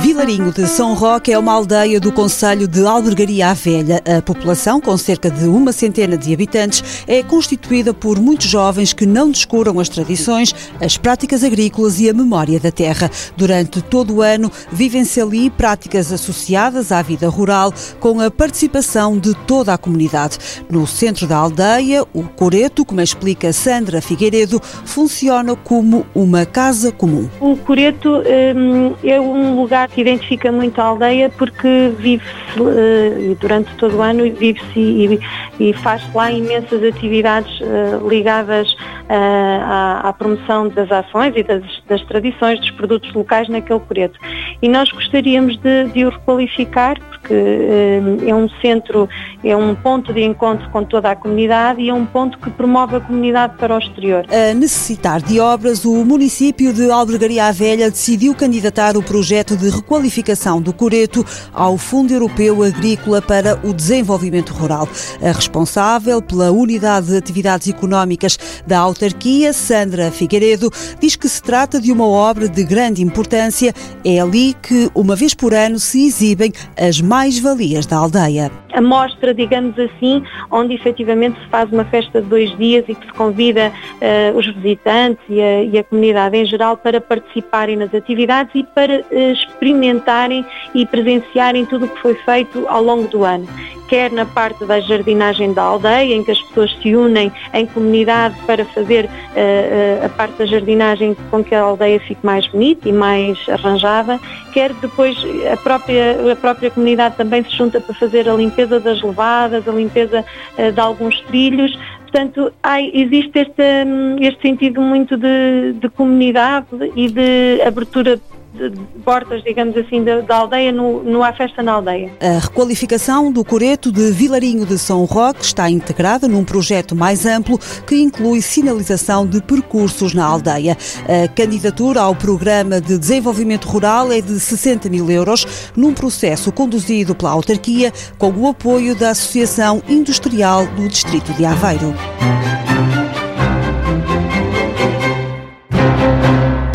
Vilarinho de São Roque é uma aldeia do Conselho de Albergaria à Velha. A população, com cerca de uma centena de habitantes, é constituída por muitos jovens que não descuram as tradições, as práticas agrícolas e a memória da terra. Durante todo o ano, vivem-se ali práticas associadas à vida rural, com a participação de toda a comunidade. No centro da aldeia, o Coreto, como explica Sandra Figueiredo, funciona como uma casa comum. O Coreto hum, é um lugar que identifica muito a aldeia porque vive-se uh, durante todo o ano vive-se e, e faz lá imensas atividades uh, ligadas uh, à, à, promoção das ações e das, das, tradições dos produtos locais naquele Coreto. E nós gostaríamos de, de o requalificar porque é um centro, é um ponto de encontro com toda a comunidade e é um ponto que promove a comunidade para o exterior. A necessitar de obras, o município de Albergaria à Velha decidiu candidatar o projeto de requalificação do Coreto ao Fundo Europeu Agrícola para o Desenvolvimento Rural. A responsável pela Unidade de Atividades Económicas da autarquia, Sandra Figueiredo, diz que se trata de uma obra de grande importância. É ali que, uma vez por ano, se exibem as mais-valias da aldeia. A mostra, digamos assim, onde efetivamente se faz uma festa de dois dias e que se convida uh, os visitantes e a, e a, comunidade em geral para participarem nas atividades e para uh, experimentarem e presenciarem tudo o que foi feito ao longo do ano quer na parte da jardinagem da aldeia, em que as pessoas se unem em comunidade para fazer uh, a parte da jardinagem com que a aldeia fique mais bonita e mais arranjada, quer depois a própria, a própria comunidade também se junta para fazer a limpeza das levadas, a limpeza uh, de alguns trilhos, Portanto, há, existe este, hum, este sentido muito de, de comunidade e de abertura portas, digamos assim, da, da aldeia no, A Festa na Aldeia. A requalificação do Coreto de Vilarinho de São Roque está integrada num projeto mais amplo que inclui sinalização de percursos na aldeia. A candidatura ao Programa de Desenvolvimento Rural é de 60 mil euros, num processo conduzido pela autarquia com o apoio da Associação Industrial do Distrito de Aveiro.